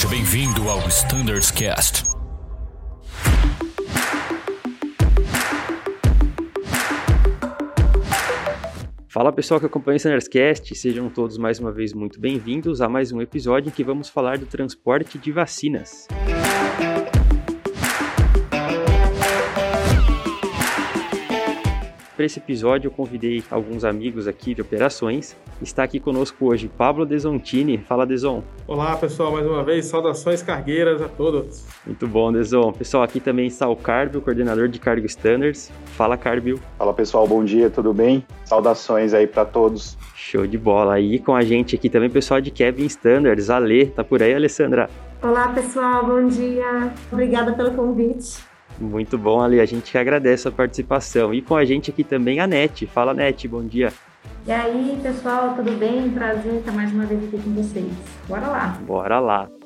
Seja bem-vindo ao Standards Cast. Fala pessoal que acompanha o Standardscast, sejam todos mais uma vez muito bem-vindos a mais um episódio em que vamos falar do transporte de vacinas. Para esse episódio eu convidei alguns amigos aqui de operações. Está aqui conosco hoje Pablo Desontini. Fala Deson. Olá pessoal, mais uma vez, saudações cargueiras a todos. Muito bom, Deson. Pessoal, aqui também está o Carbio, coordenador de Cargo Standards. Fala Carbio. Fala pessoal, bom dia, tudo bem? Saudações aí para todos. Show de bola. aí com a gente aqui também pessoal de Kevin Standards. Ale, tá por aí, Alessandra? Olá pessoal, bom dia. Obrigada pelo convite. Muito bom, Ali. A gente agradece a participação. E com a gente aqui também a Net. Fala, Net, bom dia. E aí, pessoal, tudo bem? Prazer estar mais uma vez aqui com vocês. Bora lá. Bora lá.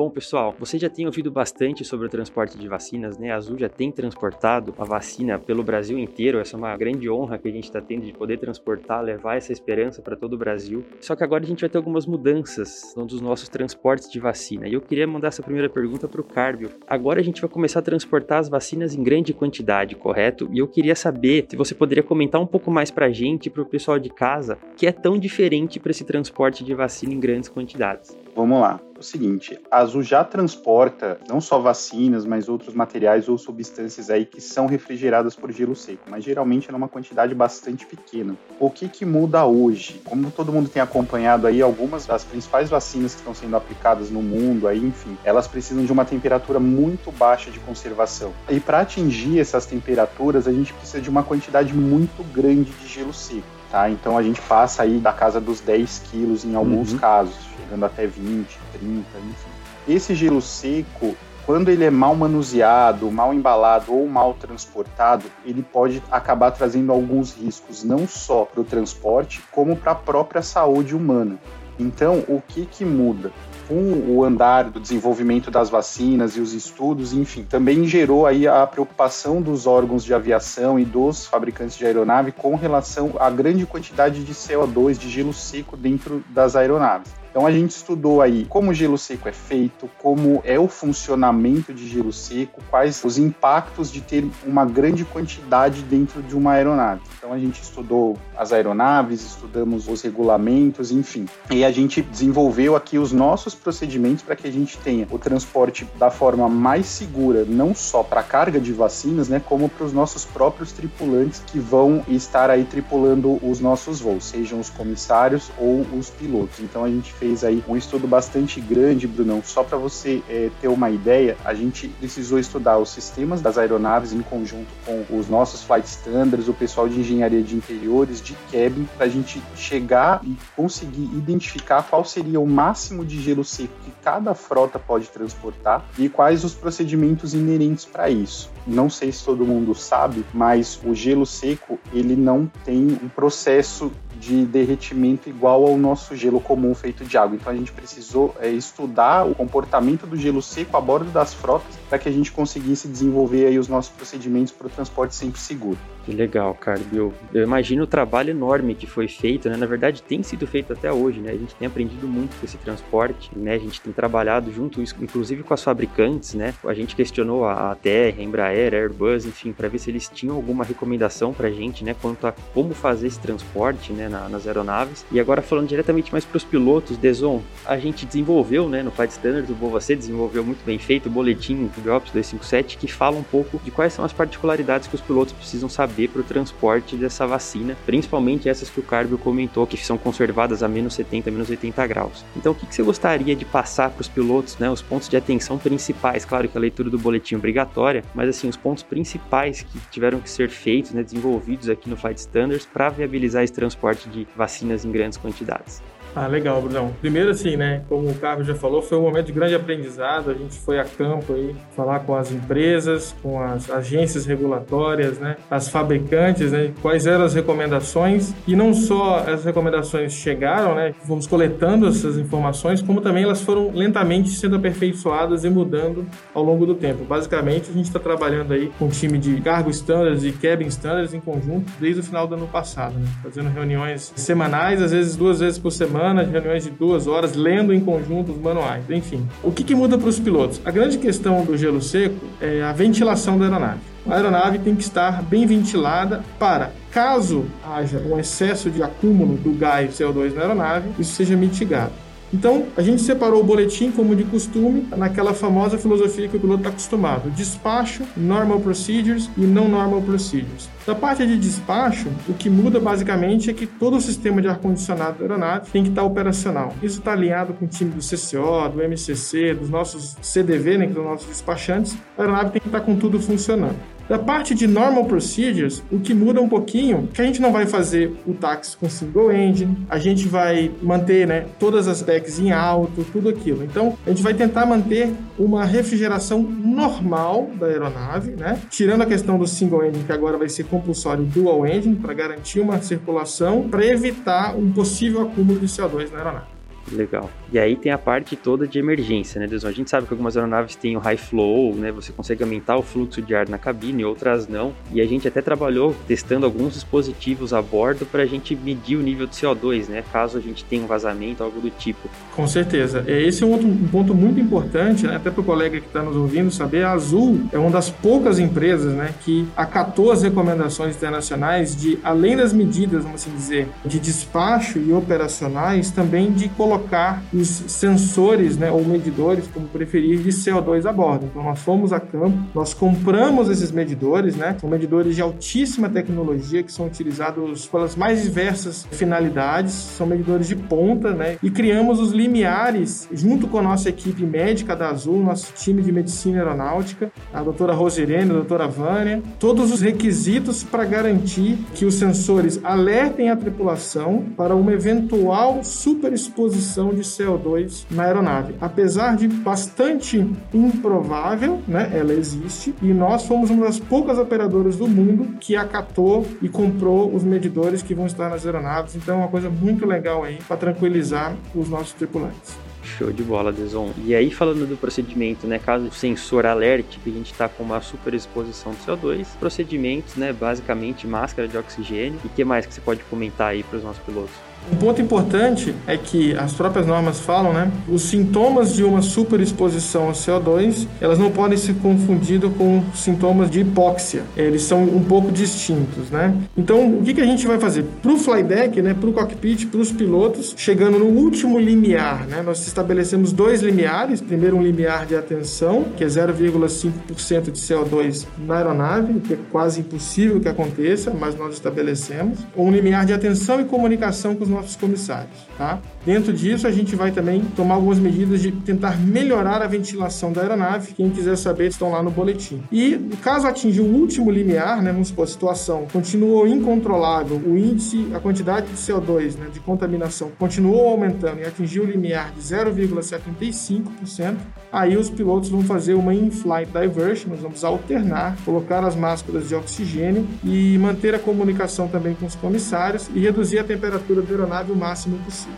Bom, pessoal, você já tem ouvido bastante sobre o transporte de vacinas, né? A Azul já tem transportado a vacina pelo Brasil inteiro. Essa é uma grande honra que a gente está tendo de poder transportar, levar essa esperança para todo o Brasil. Só que agora a gente vai ter algumas mudanças nos nossos transportes de vacina. E eu queria mandar essa primeira pergunta para o Carbio. Agora a gente vai começar a transportar as vacinas em grande quantidade, correto? E eu queria saber se você poderia comentar um pouco mais para a gente para o pessoal de casa, que é tão diferente para esse transporte de vacina em grandes quantidades. Vamos lá. O seguinte, a Azul já transporta não só vacinas, mas outros materiais ou substâncias aí que são refrigeradas por gelo seco, mas geralmente é numa quantidade bastante pequena. O que que muda hoje? Como todo mundo tem acompanhado aí, algumas das principais vacinas que estão sendo aplicadas no mundo aí, enfim, elas precisam de uma temperatura muito baixa de conservação. E para atingir essas temperaturas, a gente precisa de uma quantidade muito grande de gelo seco. Tá? Então a gente passa aí da casa dos 10 quilos em alguns uhum. casos, chegando até 20, 30, enfim. Esse gelo seco, quando ele é mal manuseado, mal embalado ou mal transportado, ele pode acabar trazendo alguns riscos, não só para o transporte, como para a própria saúde humana. Então, o que, que muda? Com o andar do desenvolvimento das vacinas e os estudos, enfim, também gerou aí a preocupação dos órgãos de aviação e dos fabricantes de aeronave com relação à grande quantidade de CO2, de gelo seco dentro das aeronaves. Então a gente estudou aí como o gelo seco é feito, como é o funcionamento de gelo seco, quais os impactos de ter uma grande quantidade dentro de uma aeronave. Então a gente estudou as aeronaves, estudamos os regulamentos, enfim. E a gente desenvolveu aqui os nossos procedimentos para que a gente tenha o transporte da forma mais segura, não só para carga de vacinas, né, como para os nossos próprios tripulantes que vão estar aí tripulando os nossos voos, sejam os comissários ou os pilotos. Então a gente fez aí um estudo bastante grande, Brunão. Só para você é, ter uma ideia, a gente precisou estudar os sistemas das aeronaves em conjunto com os nossos flight standards, o pessoal de engenharia de interiores, de cabin, para a gente chegar e conseguir identificar qual seria o máximo de gelo seco que cada frota pode transportar e quais os procedimentos inerentes para isso. Não sei se todo mundo sabe, mas o gelo seco ele não tem um processo de derretimento igual ao nosso gelo comum feito de água. Então a gente precisou é, estudar o comportamento do gelo seco a bordo das frotas para que a gente conseguisse desenvolver aí os nossos procedimentos para o transporte sempre seguro. Que legal, cara. Eu, imagino o trabalho enorme que foi feito, né? Na verdade, tem sido feito até hoje, né? A gente tem aprendido muito com esse transporte, né? A gente tem trabalhado junto, inclusive com as fabricantes, né? A gente questionou a, a TR, a Embraer, a Airbus, enfim, para ver se eles tinham alguma recomendação para a gente, né? Quanto a como fazer esse transporte, né? Na, nas aeronaves. E agora falando diretamente mais para os pilotos, Deson, a gente desenvolveu, né? No Flight Standards, o você desenvolveu muito bem feito o boletim do Ops 257 que fala um pouco de quais são as particularidades que os pilotos precisam saber para o transporte dessa vacina, principalmente essas que o Carbio comentou, que são conservadas a menos 70, menos 80 graus. Então, o que, que você gostaria de passar para os pilotos, né, os pontos de atenção principais? Claro que a leitura do boletim é obrigatória, mas assim, os pontos principais que tiveram que ser feitos, né, desenvolvidos aqui no Flight Standards para viabilizar esse transporte de vacinas em grandes quantidades. Ah, legal, Brunão. Primeiro, assim, né, como o Carlos já falou, foi um momento de grande aprendizado. A gente foi a campo aí falar com as empresas, com as agências regulatórias, né, as fabricantes, né, quais eram as recomendações. E não só as recomendações chegaram, né, fomos coletando essas informações, como também elas foram lentamente sendo aperfeiçoadas e mudando ao longo do tempo. Basicamente, a gente está trabalhando aí com um time de cargo standards e cabin standards em conjunto desde o final do ano passado, né, fazendo reuniões semanais, às vezes duas vezes por semana semana, reuniões de duas horas, lendo em conjunto os manuais, enfim. O que, que muda para os pilotos? A grande questão do gelo seco é a ventilação da aeronave. A aeronave tem que estar bem ventilada para, caso haja um excesso de acúmulo do gás CO2 na aeronave, isso seja mitigado. Então, a gente separou o boletim como de costume, naquela famosa filosofia que o piloto está acostumado: despacho, normal procedures e não normal procedures. Da parte de despacho, o que muda basicamente é que todo o sistema de ar-condicionado da aeronave tem que estar tá operacional. Isso está alinhado com o time do CCO, do MCC, dos nossos CDV, né, que são nossos despachantes. A aeronave tem que estar tá com tudo funcionando. Da parte de normal procedures, o que muda um pouquinho, que a gente não vai fazer o táxi com single engine, a gente vai manter, né, todas as decks em alto, tudo aquilo. Então, a gente vai tentar manter uma refrigeração normal da aeronave, né, tirando a questão do single engine, que agora vai ser compulsório dual engine para garantir uma circulação, para evitar um possível acúmulo de CO2 na aeronave. Legal. E aí tem a parte toda de emergência, né, Deus? A gente sabe que algumas aeronaves têm o high flow, né? Você consegue aumentar o fluxo de ar na cabine, outras não. E a gente até trabalhou testando alguns dispositivos a bordo para a gente medir o nível de CO2, né? Caso a gente tenha um vazamento, algo do tipo. Com certeza. Esse é um, outro, ponto muito importante, né? até para o colega que está nos ouvindo saber. A Azul é uma das poucas empresas, né, que acatou as recomendações internacionais de, além das medidas, vamos assim dizer, de despacho e operacionais, também de colocar colocar os sensores, né, ou medidores, como preferir, de CO2 a bordo. Então, nós fomos a campo, nós compramos esses medidores, né, são medidores de altíssima tecnologia que são utilizados pelas mais diversas finalidades, são medidores de ponta, né, e criamos os limiares junto com a nossa equipe médica da Azul, nosso time de medicina aeronáutica, a doutora Rosirene, a doutora Vânia, todos os requisitos para garantir que os sensores alertem a tripulação para uma eventual superexposição emissão de CO2 na aeronave. Apesar de bastante improvável, né, ela existe e nós fomos uma das poucas operadoras do mundo que acatou e comprou os medidores que vão estar nas aeronaves. Então é uma coisa muito legal aí para tranquilizar os nossos tripulantes. Show de bola, Deson. E aí, falando do procedimento, né? Caso o sensor alerte que a gente está com uma superexposição de CO2, procedimentos, né? Basicamente, máscara de oxigênio. E que mais que você pode comentar aí para os nossos pilotos? Um ponto importante é que as próprias normas falam, né? Os sintomas de uma superexposição ao CO2, elas não podem ser confundidas com sintomas de hipóxia. Eles são um pouco distintos, né? Então, o que, que a gente vai fazer? Para o flydeck, né? Para o cockpit, para os pilotos, chegando no último limiar, né? Nós estabelecemos dois limiares. Primeiro, um limiar de atenção, que é 0,5% de CO2 na aeronave, que é quase impossível que aconteça, mas nós estabelecemos. Um limiar de atenção e comunicação com os nossos comissários. Tá? Dentro disso, a gente vai também tomar algumas medidas de tentar melhorar a ventilação da aeronave. Quem quiser saber, estão lá no boletim. E caso atingir o último limiar, né, vamos supor, a situação continuou incontrolável, o índice, a quantidade de CO2, né, de contaminação, continuou aumentando e atingiu o limiar de 0,75%, aí os pilotos vão fazer uma in-flight diversion, nós vamos alternar, colocar as máscaras de oxigênio e manter a comunicação também com os comissários e reduzir a temperatura da aeronave o máximo possível.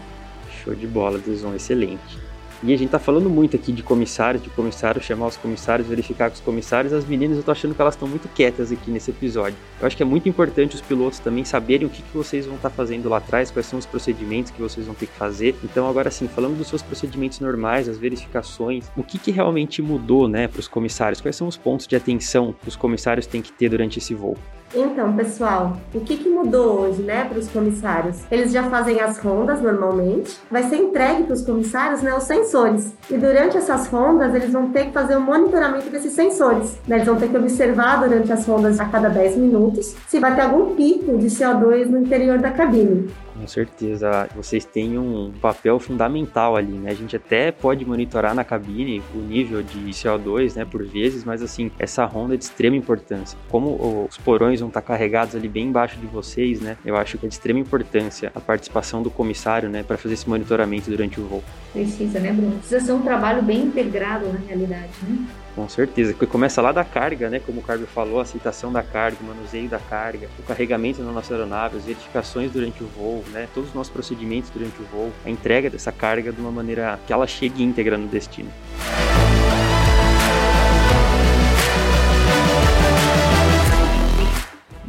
Show de bola, Deson, excelente. E a gente tá falando muito aqui de comissários, de comissários, chamar os comissários, verificar com os comissários. As meninas, eu tô achando que elas estão muito quietas aqui nesse episódio. Eu acho que é muito importante os pilotos também saberem o que, que vocês vão estar tá fazendo lá atrás, quais são os procedimentos que vocês vão ter que fazer. Então, agora sim, falando dos seus procedimentos normais, as verificações, o que, que realmente mudou, né, para os comissários? Quais são os pontos de atenção que os comissários têm que ter durante esse voo? Então, pessoal, o que, que mudou hoje, né, para os comissários? Eles já fazem as rondas normalmente, vai ser entregue para os comissários, né, os sensores. E durante essas rondas, eles vão ter que fazer o um monitoramento desses sensores. Né? Eles vão ter que observar durante as rondas a cada 10 minutos se vai ter algum pico de CO2 no interior da cabine. Com certeza, vocês têm um papel fundamental ali, né? A gente até pode monitorar na cabine o nível de CO2, né, por vezes, mas assim, essa ronda é de extrema importância. Como os porões vão estar carregados ali bem embaixo de vocês, né? Eu acho que é de extrema importância a participação do comissário, né, para fazer esse monitoramento durante o voo. Precisa, né, Bruno? Precisa ser um trabalho bem integrado na realidade, né? Com certeza, porque começa lá da carga, né? Como o Carlos falou, a aceitação da carga, o manuseio da carga, o carregamento na nossa aeronave, as verificações durante o voo, né? Todos os nossos procedimentos durante o voo, a entrega dessa carga de uma maneira que ela chegue íntegra no destino.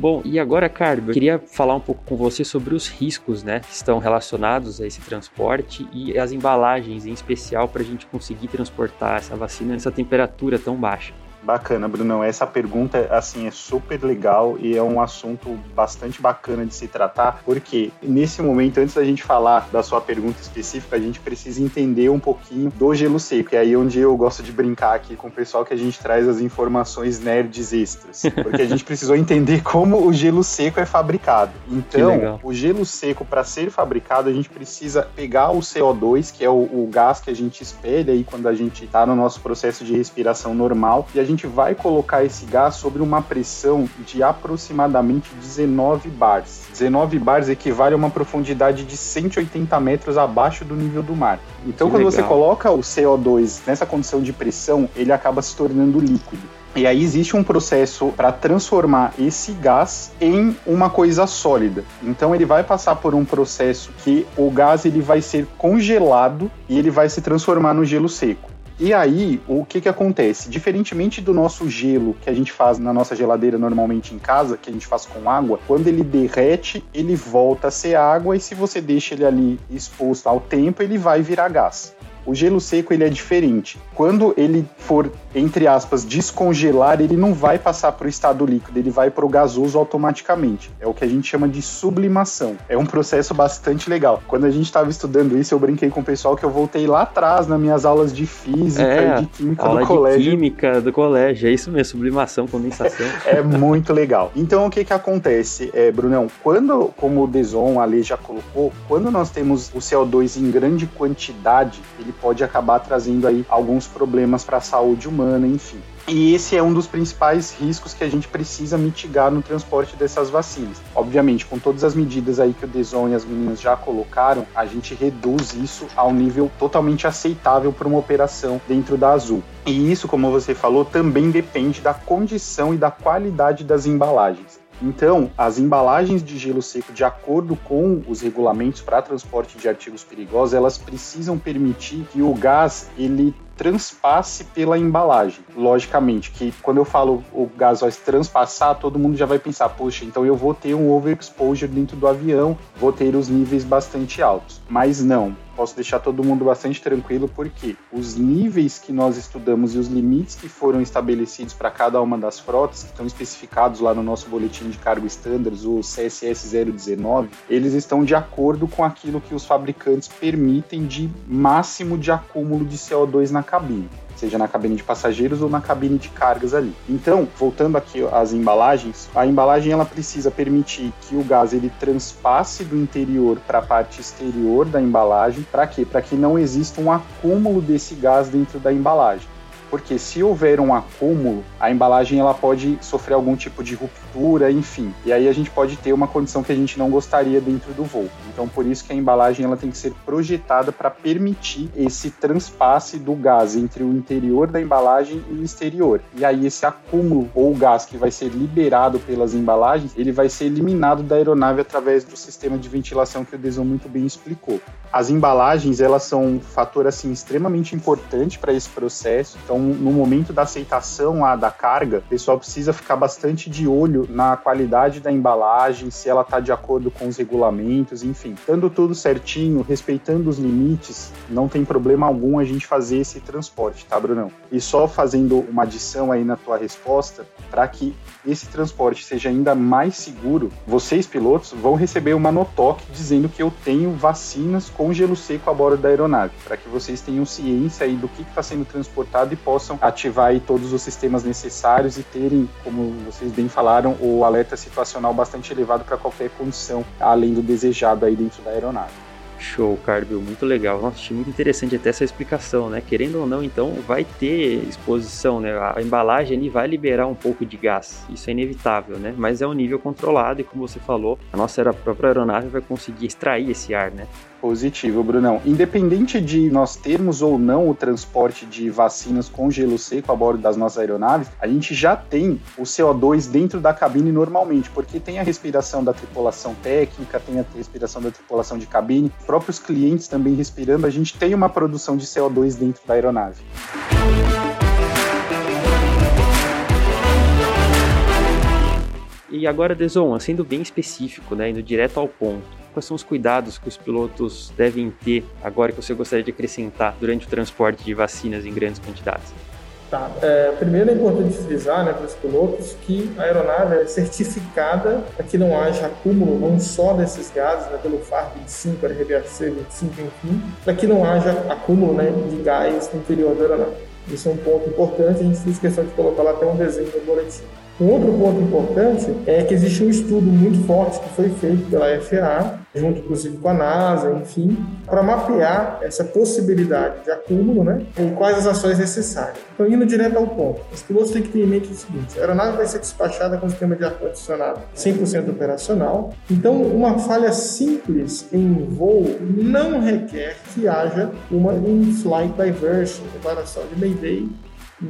Bom, e agora, Carlos, eu queria falar um pouco com você sobre os riscos, né, que estão relacionados a esse transporte e as embalagens, em especial, para a gente conseguir transportar essa vacina nessa temperatura tão baixa. Bacana, Brunão. Essa pergunta, assim, é super legal e é um assunto bastante bacana de se tratar, porque nesse momento, antes da gente falar da sua pergunta específica, a gente precisa entender um pouquinho do gelo seco. E aí onde eu gosto de brincar aqui com o pessoal que a gente traz as informações nerds extras. Porque a gente precisou entender como o gelo seco é fabricado. Então, o gelo seco, para ser fabricado, a gente precisa pegar o CO2, que é o, o gás que a gente espelha aí quando a gente está no nosso processo de respiração normal, e a gente gente vai colocar esse gás sobre uma pressão de aproximadamente 19 bars. 19 bars equivale a uma profundidade de 180 metros abaixo do nível do mar. Então, que quando legal. você coloca o CO2 nessa condição de pressão, ele acaba se tornando líquido. E aí existe um processo para transformar esse gás em uma coisa sólida. Então ele vai passar por um processo que o gás ele vai ser congelado e ele vai se transformar no gelo seco. E aí, o que que acontece? Diferentemente do nosso gelo que a gente faz na nossa geladeira normalmente em casa, que a gente faz com água, quando ele derrete, ele volta a ser água e se você deixa ele ali exposto ao tempo, ele vai virar gás. O gelo seco ele é diferente. Quando ele for, entre aspas, descongelar, ele não vai passar para o estado líquido, ele vai para o gasoso automaticamente. É o que a gente chama de sublimação. É um processo bastante legal. Quando a gente estava estudando isso, eu brinquei com o pessoal que eu voltei lá atrás nas minhas aulas de física é, e de química aula do colégio. De química do colégio, é isso mesmo, sublimação, condensação. é muito legal. Então o que que acontece, é, Brunão? Quando, como o Deson, a lei já colocou, quando nós temos o CO2 em grande quantidade, ele pode acabar trazendo aí alguns problemas para a saúde humana, enfim. E esse é um dos principais riscos que a gente precisa mitigar no transporte dessas vacinas. Obviamente, com todas as medidas aí que o Deson e as meninas já colocaram, a gente reduz isso ao nível totalmente aceitável para uma operação dentro da Azul. E isso, como você falou, também depende da condição e da qualidade das embalagens. Então, as embalagens de gelo seco, de acordo com os regulamentos para transporte de artigos perigosos, elas precisam permitir que o gás ele transpasse pela embalagem. Logicamente que quando eu falo o gás vai transpassar, todo mundo já vai pensar, poxa, então eu vou ter um overexposure dentro do avião, vou ter os níveis bastante altos. Mas não, posso deixar todo mundo bastante tranquilo, porque os níveis que nós estudamos e os limites que foram estabelecidos para cada uma das frotas, que estão especificados lá no nosso boletim de cargo standards, o CSS 019, eles estão de acordo com aquilo que os fabricantes permitem de máximo de acúmulo de CO2 na cabine seja na cabine de passageiros ou na cabine de cargas ali. Então, voltando aqui às embalagens, a embalagem ela precisa permitir que o gás ele transpasse do interior para a parte exterior da embalagem. Para quê? Para que não exista um acúmulo desse gás dentro da embalagem porque se houver um acúmulo, a embalagem ela pode sofrer algum tipo de ruptura, enfim. E aí a gente pode ter uma condição que a gente não gostaria dentro do voo. Então por isso que a embalagem ela tem que ser projetada para permitir esse transpasse do gás entre o interior da embalagem e o exterior. E aí esse acúmulo ou gás que vai ser liberado pelas embalagens, ele vai ser eliminado da aeronave através do sistema de ventilação que o Deson muito bem explicou. As embalagens, elas são um fator assim extremamente importante para esse processo. Então, no momento da aceitação lá da carga, o pessoal precisa ficar bastante de olho na qualidade da embalagem, se ela está de acordo com os regulamentos, enfim. Estando tudo certinho, respeitando os limites, não tem problema algum a gente fazer esse transporte, tá, Brunão? E só fazendo uma adição aí na tua resposta, para que esse transporte seja ainda mais seguro, vocês pilotos vão receber uma notoque dizendo que eu tenho vacinas com gelo seco a bordo da aeronave, para que vocês tenham ciência aí do que está sendo transportado e possam ativar aí todos os sistemas necessários e terem, como vocês bem falaram, o alerta situacional bastante elevado para qualquer condição além do desejado aí dentro da aeronave. Show, Carbil, muito legal. Nossa, achei muito interessante até essa explicação, né? Querendo ou não, então vai ter exposição, né? A embalagem ali vai liberar um pouco de gás, isso é inevitável, né? Mas é um nível controlado e como você falou, a nossa própria aeronave vai conseguir extrair esse ar, né? Positivo, Brunão. Independente de nós termos ou não o transporte de vacinas com gelo seco a bordo das nossas aeronaves, a gente já tem o CO2 dentro da cabine normalmente, porque tem a respiração da tripulação técnica, tem a respiração da tripulação de cabine, próprios clientes também respirando, a gente tem uma produção de CO2 dentro da aeronave. E agora, Deson, sendo bem específico, né, indo direto ao ponto, quais são os cuidados que os pilotos devem ter agora que você gostaria de acrescentar durante o transporte de vacinas em grandes quantidades? Tá. É, primeiro é importante frisar né, para os pilotos que a aeronave é certificada para que não haja acúmulo não só desses gases, né, pelo FAR 25, RBAC 25, enfim, para que não haja acúmulo né, de gás no interior da aeronave. Isso é um ponto importante, a gente fez questão de colocar lá até um desenho no boletim. Um outro ponto importante é que existe um estudo muito forte que foi feito pela FAA, junto inclusive com a NASA, enfim, para mapear essa possibilidade de acúmulo né, e quais as ações necessárias. Então, indo direto ao ponto, os pilotos têm que ter em mente o seguinte: a aeronave vai ser despachada com o sistema de ar-condicionado 100% operacional, então, uma falha simples em voo não requer que haja uma in-flight diversion, declaração de Mayday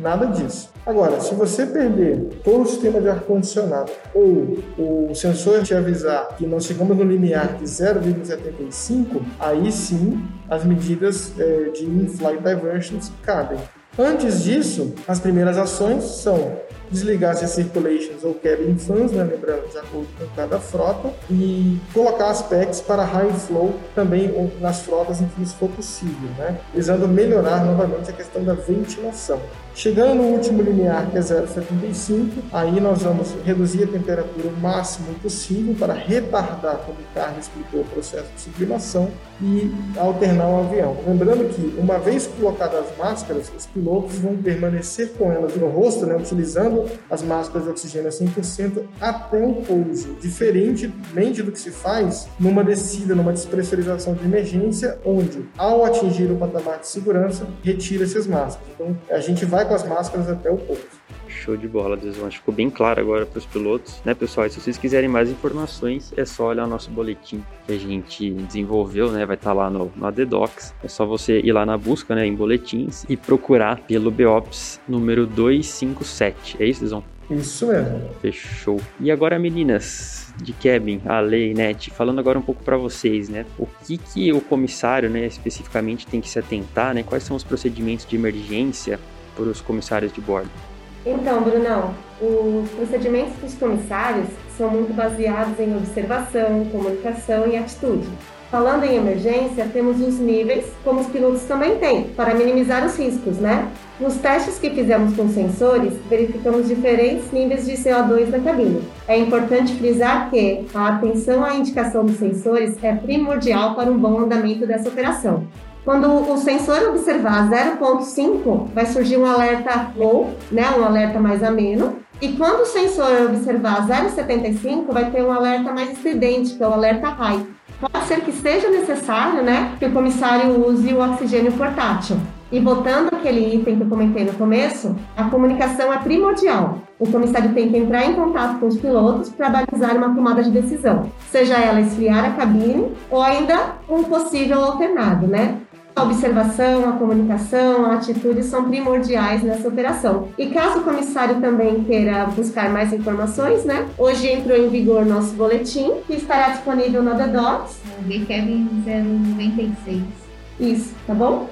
Nada disso. Agora, se você perder todo o sistema de ar-condicionado ou o sensor te avisar que nós chegamos no limiar de 0,75, aí sim as medidas é, de in-flight diversions cabem. Antes disso, as primeiras ações são desligar as circulations ou cabin fans, né, lembrando de acordo com cada frota, e colocar as PECs para high flow também nas frotas em que isso for possível, né, visando melhorar novamente a questão da ventilação. Chegando no último limiar, que é 0,75, aí nós vamos reduzir a temperatura o máximo possível para retardar, como o Carlos explicou, o processo de sublimação e alternar o avião. Lembrando que, uma vez colocadas as máscaras, os pilotos vão permanecer com elas no rosto, né, utilizando as máscaras de oxigênio a 100% até o pouso, diferentemente do que se faz numa descida, numa despressurização de emergência, onde, ao atingir o patamar de segurança, retira essas máscaras. Então, a gente vai com as máscaras até o pouso. Show de bola, Deson. Acho que ficou bem claro agora para os pilotos, né, pessoal? E se vocês quiserem mais informações, é só olhar o nosso boletim que a gente desenvolveu, né? Vai estar tá lá no, no. É só você ir lá na busca, né, em boletins e procurar pelo BOPS número 257. É isso, Deson? Isso mesmo. Fechou. E agora, meninas de Kevin, a Lei Net, falando agora um pouco para vocês, né? O que que o comissário, né, especificamente tem que se atentar, né? Quais são os procedimentos de emergência para os comissários de bordo? Então, Brunão, os procedimentos dos comissários são muito baseados em observação, comunicação e atitude. Falando em emergência, temos os níveis, como os pilotos também têm, para minimizar os riscos, né? Nos testes que fizemos com sensores, verificamos diferentes níveis de CO2 na cabine. É importante frisar que a atenção à indicação dos sensores é primordial para um bom andamento dessa operação. Quando o sensor observar 0.5, vai surgir um alerta low, né, um alerta mais ameno. E quando o sensor observar 0.75, vai ter um alerta mais estridente, que é o alerta high. Pode ser que seja necessário, né, que o comissário use o oxigênio portátil. E voltando aquele item que eu comentei no começo, a comunicação é primordial. O comissário tem que entrar em contato com os pilotos para balizar uma tomada de decisão, seja ela esfriar a cabine ou ainda um possível alternado, né? A observação, a comunicação, a atitude são primordiais nessa operação. E caso o comissário também queira buscar mais informações, né? Hoje entrou em vigor nosso boletim, que estará disponível no The Docs. Kevin 096. Isso, tá bom?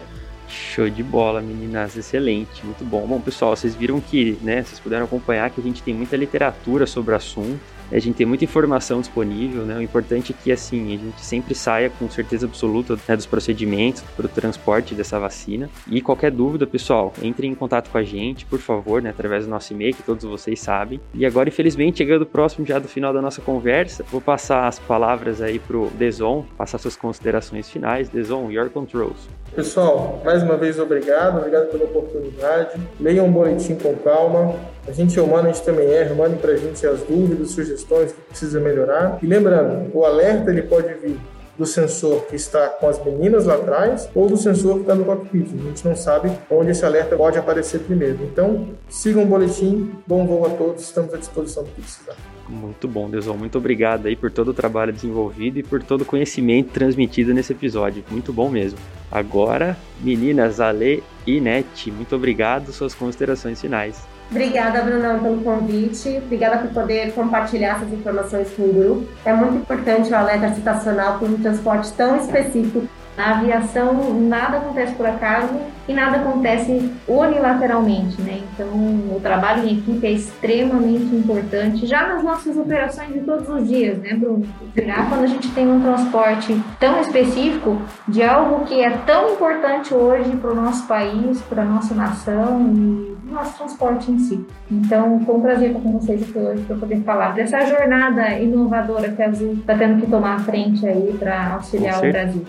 Show de bola, meninas, excelente, muito bom. Bom, pessoal, vocês viram que, né, vocês puderam acompanhar que a gente tem muita literatura sobre o assunto. A gente tem muita informação disponível, né? O importante é que, assim, a gente sempre saia com certeza absoluta né, dos procedimentos para o transporte dessa vacina. E qualquer dúvida, pessoal, entre em contato com a gente, por favor, né? Através do nosso e-mail, que todos vocês sabem. E agora, infelizmente, chegando próximo já do final da nossa conversa, vou passar as palavras aí pro Deson, passar suas considerações finais. Deson, your controls. Pessoal, mais uma vez, obrigado, obrigado pela oportunidade. Leiam o boletim com calma. A gente é humano, a gente também erra. Mandem para a gente as dúvidas, sugestões que precisa melhorar. E lembrando, o alerta ele pode vir do sensor que está com as meninas lá atrás ou do sensor que está no cockpit. A gente não sabe onde esse alerta pode aparecer primeiro. Então, sigam o boletim. Bom voo a todos. Estamos à disposição do que precisar. Muito bom, Deusão. Muito obrigado aí por todo o trabalho desenvolvido e por todo o conhecimento transmitido nesse episódio. Muito bom mesmo. Agora, meninas, Ale e Net, muito obrigado. Suas considerações finais. Obrigada, Brunão, pelo convite. Obrigada por poder compartilhar essas informações com o grupo. É muito importante o alerta citacional por um transporte tão específico na aviação, nada acontece por acaso e nada acontece unilateralmente, né? Então, o trabalho em equipe é extremamente importante, já nas nossas operações de todos os dias, né, Bruno? Já quando a gente tem um transporte tão específico de algo que é tão importante hoje para o nosso país, para a nossa nação e o nosso transporte em si. Então, foi um prazer estar com vocês aqui hoje para poder falar dessa jornada inovadora que a Azul está tendo que tomar a frente aí para auxiliar o Brasil.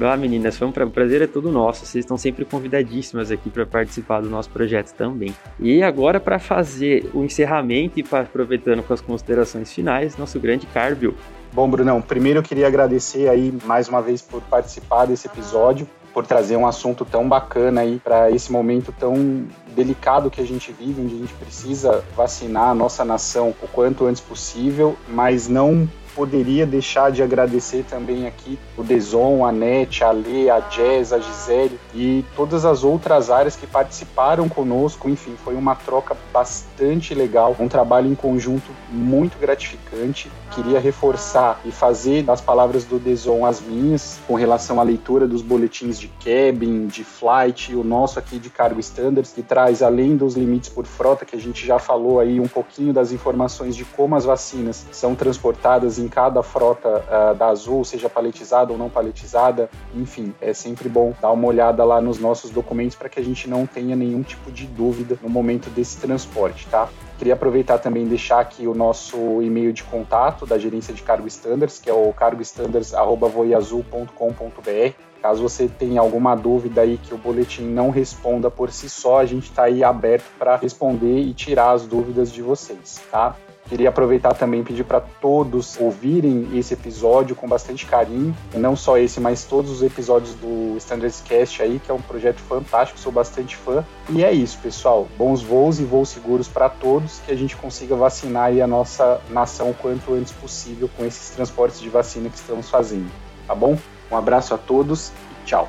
Ah, meninas, foi um prazer, é todo nosso. Vocês estão sempre convidadíssimas aqui para participar do nosso projeto também. E agora, para fazer o encerramento e aproveitando com as considerações finais, nosso grande Carbio. Bom, Brunão, primeiro eu queria agradecer aí mais uma vez por participar desse episódio, por trazer um assunto tão bacana aí para esse momento tão delicado que a gente vive, onde a gente precisa vacinar a nossa nação o quanto antes possível, mas não poderia deixar de agradecer também aqui o Deson, a Net, a Lê, a Jazz, a Gisele e todas as outras áreas que participaram conosco. Enfim, foi uma troca bastante legal, um trabalho em conjunto muito gratificante. Queria reforçar e fazer das palavras do Deson as minhas com relação à leitura dos boletins de cabin, de flight, o nosso aqui de cargo standards, que traz além dos limites por frota, que a gente já falou aí um pouquinho das informações de como as vacinas são transportadas em cada frota uh, da Azul, seja paletizada ou não paletizada, enfim, é sempre bom dar uma olhada lá nos nossos documentos para que a gente não tenha nenhum tipo de dúvida no momento desse transporte, tá? Queria aproveitar também e deixar aqui o nosso e-mail de contato da gerência de cargo standards, que é o cargostandards@voiazul.com.br. Caso você tenha alguma dúvida aí que o boletim não responda por si só, a gente está aí aberto para responder e tirar as dúvidas de vocês, tá? Queria aproveitar também e pedir para todos ouvirem esse episódio com bastante carinho. Não só esse, mas todos os episódios do Standards Cast aí, que é um projeto fantástico, sou bastante fã. E é isso, pessoal. Bons voos e voos seguros para todos, que a gente consiga vacinar aí a nossa nação o quanto antes possível com esses transportes de vacina que estamos fazendo. Tá bom? Um abraço a todos e tchau.